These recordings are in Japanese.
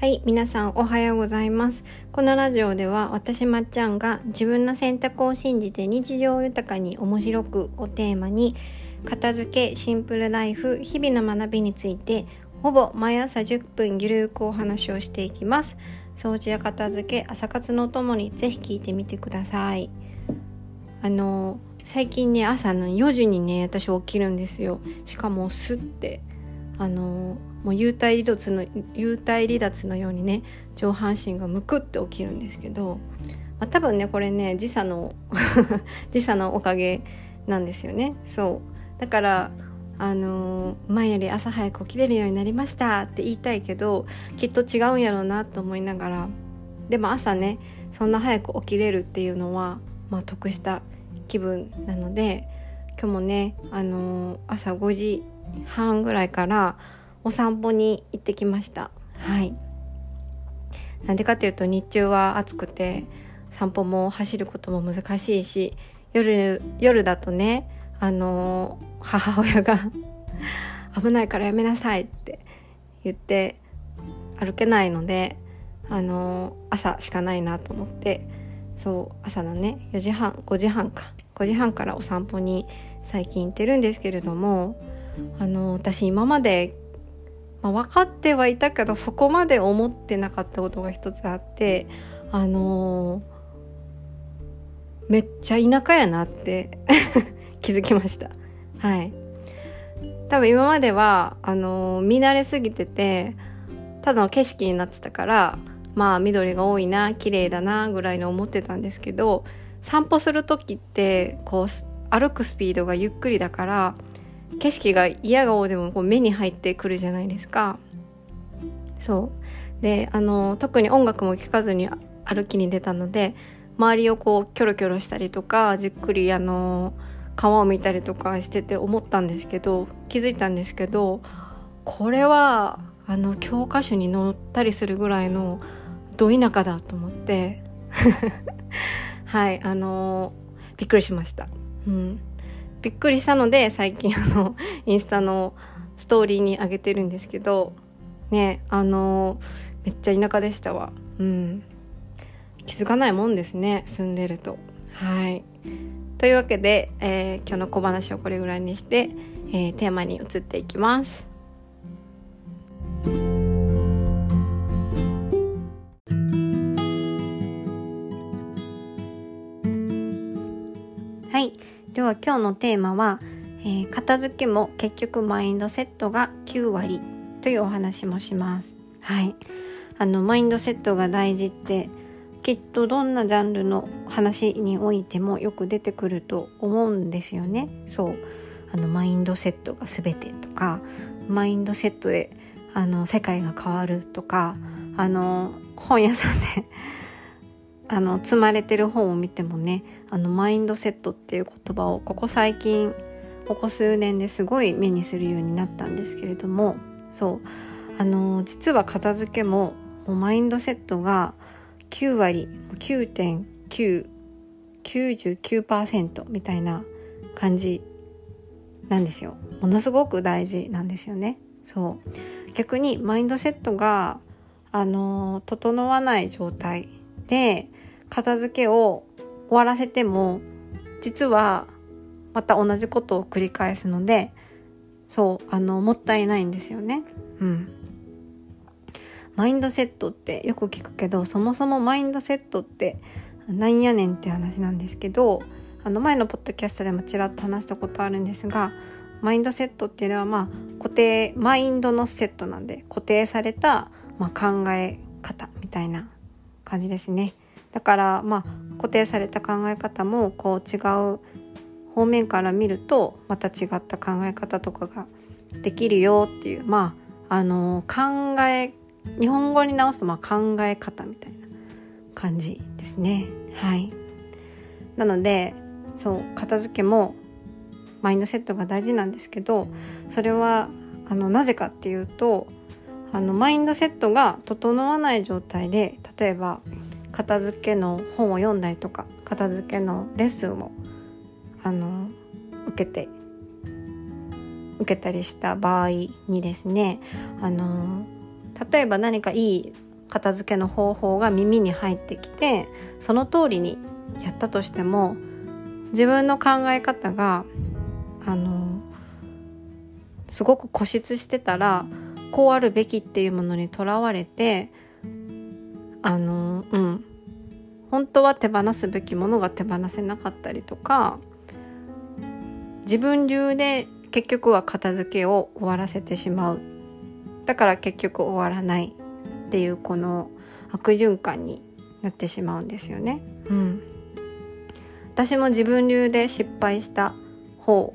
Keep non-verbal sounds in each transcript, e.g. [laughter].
はい、皆さんおはようございます。このラジオでは私まっちゃんが自分の選択を信じて日常を豊かに面白くをテーマに片付け、シンプルライフ、日々の学びについてほぼ毎朝10分ゆるくお話をしていきます。掃除や片付け、朝活のともにぜひ聞いてみてください。あの最近ね朝の4時にね私起きるんですよ。しかもすってあのもう幽体離脱の幽体離脱のようにね上半身がむくって起きるんですけど、まあ、多分ねこれね時差の [laughs] 時差のおかげなんですよね。そう。だからあの前より朝早く起きれるようになりましたって言いたいけどきっと違うんやろうなと思いながらでも朝ねそんな早く起きれるっていうのは、まあ、得した気分なので今日もね、あの朝5時半ぐらいからお散歩に行ってきました。はい。なんでかというと日中は暑くて散歩も走ることも難しいし夜夜だとねあの母親が [laughs] 危ないからやめなさいって言って歩けないのであの朝しかないなと思ってそう朝のね4時半5時半か5時半からお散歩に最近行ってるんですけれどもあの私今まで、まあ、分かってはいたけどそこまで思ってなかったことが一つあってあのめっちゃ田舎やなって [laughs] 気づきました。はい。多分今まではあの見慣れすぎててただの景色になってたからまあ緑が多いな綺麗だなぐらいに思ってたんですけど散歩する時ってこう歩くスピードがゆっくりだから景色が嫌顔でもこう目に入ってくるじゃないですか。そう。であの特に音楽も聴かずに歩きに出たので周りをこうキョロキョロしたりとかじっくりあの川を見たりとかしてて思ったんですけど気づいたんですけどこれはあの教科書に載ったりするぐらいのど田舎だと思って。[laughs] はいあのびっくりしました。うん。びっくりしたので最近 [laughs] あのインスタのストーリーに上げてるんですけどねあのめっちゃ田舎でしたわ。うん。気づかないもんですね住んでると。はい。というわけで、えー、今日の小話をこれぐらいにして、えー、テーマに移っていきます。今日のテーマは、えー、片付けも結局マインドセットが9割というお話もします。はい。あのマインドセットが大事ってきっとどんなジャンルの話においてもよく出てくると思うんですよね。そう。あのマインドセットが全てとかマインドセットであの世界が変わるとかあの本屋さんであの積まれてる本を見てもねあのマインドセットっていう言葉をここ最近ここ数年ですごい目にするようになったんですけれどもそう。あの実は片付けももうマインドセットが9割9.999%みたいな感じなんですよ。ものすごく大事なんですよね。そう。逆にマインドセットがあの整わない状態で片付けを終わらせても実はまた同じことを繰り返すのでそうあのもったいないんですよね。うん。マインドセットってよく聞くけどそもそもマインドセットってなんやねんって話なんですけどあの前のポッドキャストでもちらっと話したことあるんですがマインドセットっていうのはまあ固定マインドのセットなんで固定された、まあ、考え方みたいな感じですね。だからまあ固定された考え方もこう違う方面から見るとまた違った考え方とかができるよっていうまああの考え日本語に直すとまあ考え方みたいな感じですね。はい。なのでそう片付けもマインドセットが大事なんですけどそれはあのなぜかっていうとあのマインドセットが整わない状態で例えば片付けの本を読んだりとか片付けのレッスンをあの受けて受けたりした場合にですねあの例えば何かいい片付けの方法が耳に入ってきてその通りにやったとしても自分の考え方があのすごく固執してたらこうあるべきっていうものにとらわれてあのうん。本当は手放すべきものが手放せなかったりとか自分流で結局は片付けを終わらせてしまう。だから結局終わらない。っていうこの悪循環になってしまうんですよね。うん、私も自分流で失敗した方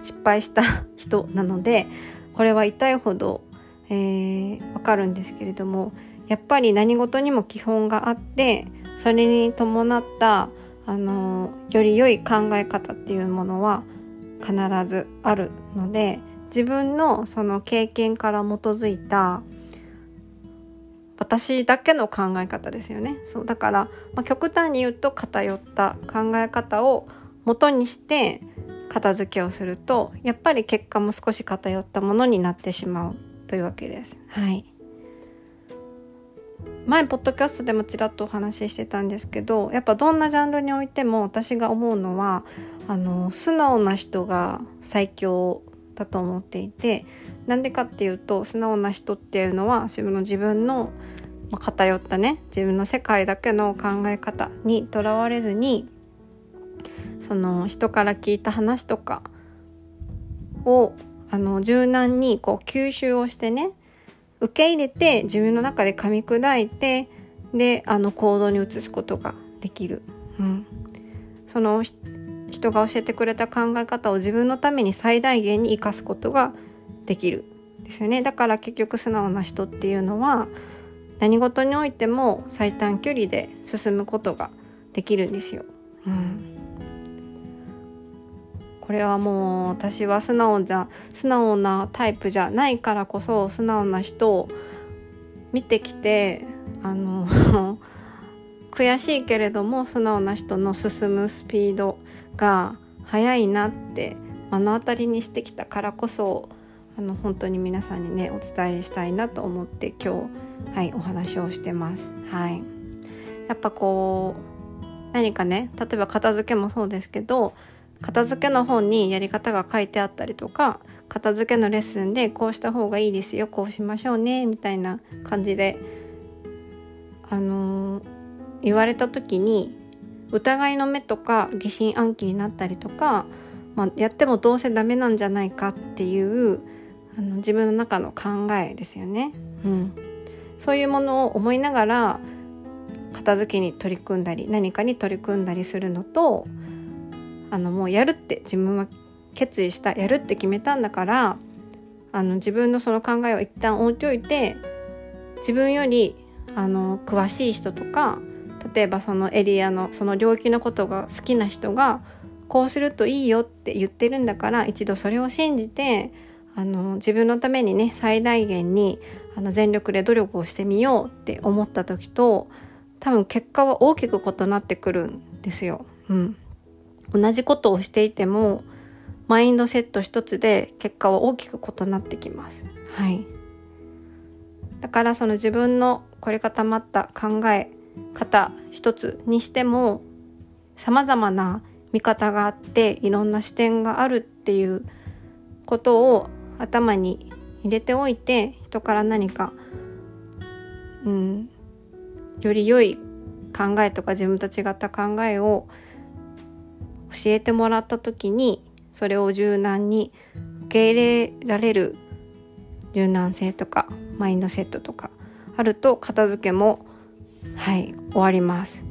失敗した [laughs] 人なのでこれは痛いほど、えー、わかるんですけれどもやっぱり何事にも基本があってそれに伴ったあのより良い考え方っていうものは必ずあるので自分のその経験から基づいた私だけの考え方ですよねそうだから、まあ、極端に言うと偏った考え方を元にして片付けをするとやっぱり結果も少し偏ったものになってしまうというわけです。はい前ポッドキャストでもちらっとお話ししてたんですけどやっぱどんなジャンルにおいても私が思うのはあの素直な人が最強だと思っていてなんでかっていうと素直な人っていうのは自分の自分の、まあ、偏ったね自分の世界だけの考え方にとらわれずにその人から聞いた話とかをあの柔軟にこう吸収をしてね受け入れて自分の中で噛み砕いてであの行動に移すことができる、うん、その人が教えてくれた考え方を自分のために最大限に生かすことができる。ですよね。だから結局素直な人っていうのは何事においても最短距離で進むことができるんですよ。うんこれはもう私は素直じゃ素直なタイプじゃないからこそ素直な人を見てきてあの [laughs] 悔しいけれども素直な人の進むスピードが速いなって目の当たりにしてきたからこそあの本当に皆さんにねお伝えしたいなと思って今日はいお話をしてます。はい、やっぱこう何かね例えば片付けもそうですけど片付けの本にやり方が書いてあったりとか片付けのレッスンでこうした方がいいですよこうしましょうねみたいな感じであのー、言われた時に疑いの目とか疑心暗鬼になったりとか、まあ、やってもどうせダメなんじゃないかっていうあの自分の中の考えですよね。うん、そういうものを思いながら片付けに取り組んだり何かに取り組んだりするのとあのもうやるって自分は決意したやるって決めたんだからあの自分のその考えを一旦置いておいて自分よりあの詳しい人とか例えばそのエリアのその領域のことが好きな人がこうするといいよって言ってるんだから一度それを信じてあの自分のためにね最大限にあの全力で努力をしてみようって思った時と多分結果は大きく異なってくるんですよ。うん、同じことをしていてもマインドセット一つで結果は大きく異なってきます。はい。だからその自分の凝り固まった考え方一つにしても様々な見方があっていろんな視点があるっていうことを頭に入れておいて人から何か、うん、より良い考えとか自分と違った考えを教えてもらった時にそれを柔軟に受け入れられる柔軟性とかマインドセットとかあると片付けもはい終わります。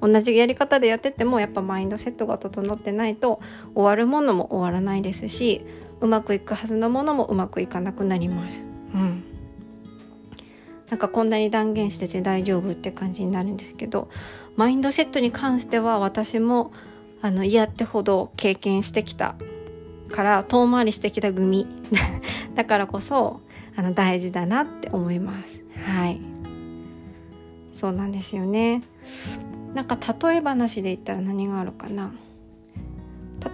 同じやり方でやっててもやっぱマインドセットが整ってないと終わるものも終わらないですしうまくいくはずのものもうまくいかなくなります。うん。なんかこんなに断言してて大丈夫って感じになるんですけどマインドセットに関しては私もあの嫌ってほど経験してきたから遠回りしてきた組。[laughs] だからこそあの大事だなって思います。はい。そうなんですよね。なんか例え話で言ったら何があるかな。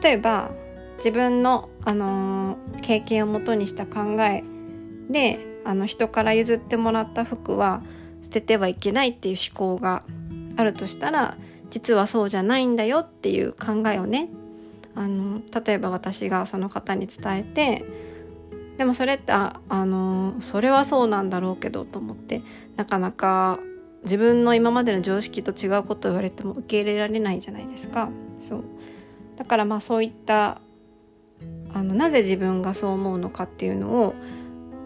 例えば自分の、あのー、経験をもとにした考えであの人から譲ってもらった服は捨ててはいけないっていう思考があるとしたら実はそうじゃないんだよっていう考えをねあの例えば私がその方に伝えてでもそれってああのそれはそうなんだろうけどと思ってなかなか自分の今までの常識と違うことを言われても受け入れられないじゃないですか。そうだからまあそういったあのなぜ自分がそう思うのかっていうのを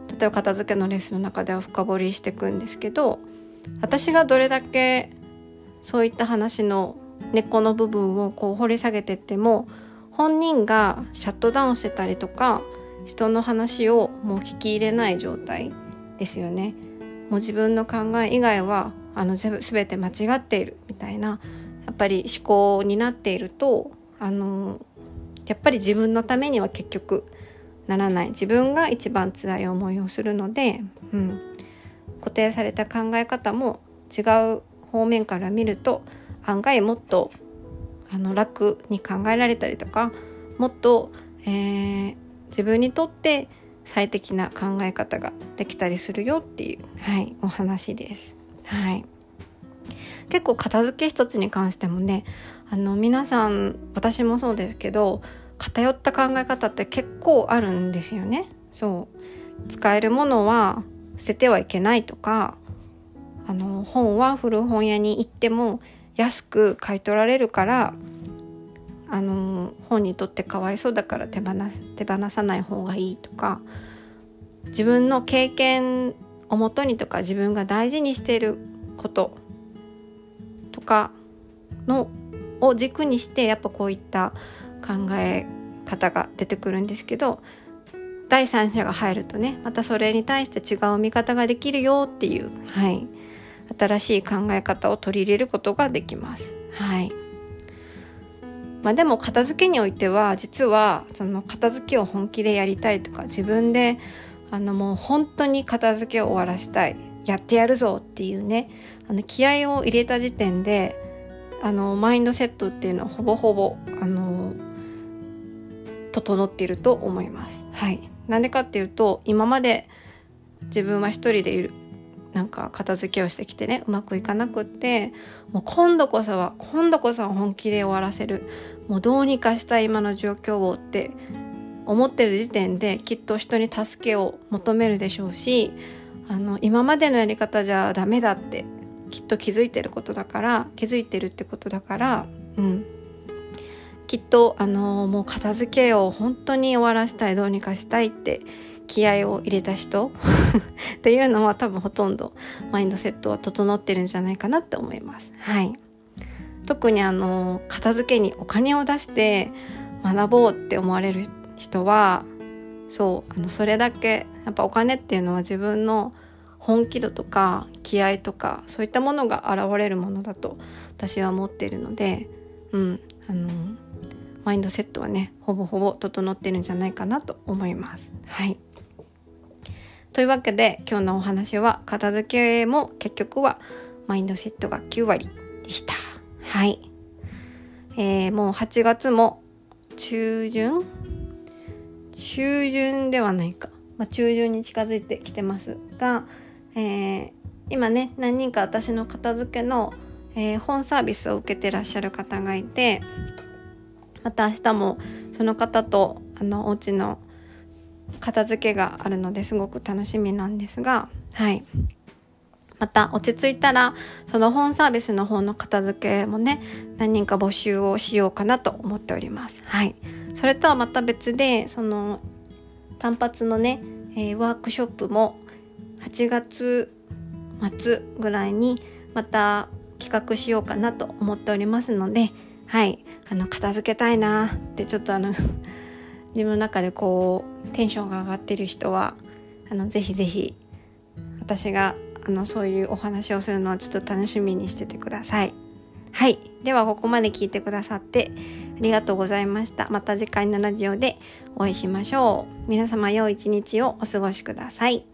例えば片付けのレッスンの中では深掘りしていくんですけど私がどれだけそういった話の根っこの部分をこう掘り下げてっても本人がシャットダウンしてたりとか人の話をもう聞き入れない状態ですよね。もう自分の考え以外はあの全て間違っているみたいなやっぱり思考になっているとあのやっぱり自分のためには結局ならない自分が一番辛い思いをするので、うん、固定された考え方も違う方面から見ると案外もっとあの楽に考えられたりとかもっと、えー、自分にとって最適な考え方ができたりするよっていう、はい、お話です。はい、結構片付け一つに関してもねあの皆さん私もそうですけど偏った考え方って結構あるんですよね。そう使えるものは捨ててはいけないとかあの本は古本屋に行っても安く買い取られるからあの本にとってかわいそうだから手放手放さない方がいいとか自分の経験をもとにとか自分が大事にしていることとかのを軸にしてやっぱこういった考え方が出てくるんですけど第三者が入るとねまたそれに対して違う見方ができるよっていう、はい、新しい考え方を取り入れることができます。はいまあ、でも片付けにおいては実はその片付けを本気でやりたいとか自分であのもう本当に片付けを終わらしたいやってやるぞっていうねあの気合を入れた時点であのマインドセットっていうのはほぼほぼあの整っていると思います。はい、なんでかっていうと今まで自分は一人でいるなんか片付けをしてきてねうまくいかなくってもう今度こそは今度こそは本気で終わらせる。もうどうにかしたい今の状況をって思ってる時点できっと人に助けを求めるでしょうしあの今までのやり方じゃダメだってきっと気づいてることだから気づいてるってことだから、うん、きっとあのもう片付けを本当に終わらせたいどうにかしたいって気合を入れた人 [laughs] っていうのは多分ほとんどマインドセットは整ってるんじゃないかなって思います。はい、特にあの片付けにお金を出して学ぼうって思われる人はそうあのそれだけやっぱお金っていうのは自分の本気度とか気合とかそういったものが現れるものだと私は思っているので、うん、あのマインドセットはねほぼほぼ整ってるんじゃないかなと思います。はいというわけで今日のお話は片付けも結局はマインドセットが9割でした。はい。えー、もう8月も中旬？中旬ではないか、まあ、中旬に近づいてきてますが、えー、今ね何人か私の片付けの、えー、本サービスを受けてらっしゃる方がいてまた明日もその方とあのお家の片付けがあるのですごく楽しみなんですがはい。また落ち着いたらその本サービスの方の片付けもね何人か募集をしようかなと思っております。はい。それとはまた別でその単発のね、えー、ワークショップも8月末ぐらいにまた企画しようかなと思っておりますのではい。あの片付けたいなってちょっとあの自分の中でこうテンションが上がってる人はあのぜひぜひ私があのそういうお話をするのはちょっと楽しみにしててください。はい。ではここまで聞いてくださってありがとうございました。また次回のラジオでお会いしましょう。皆様良い一日をお過ごしください。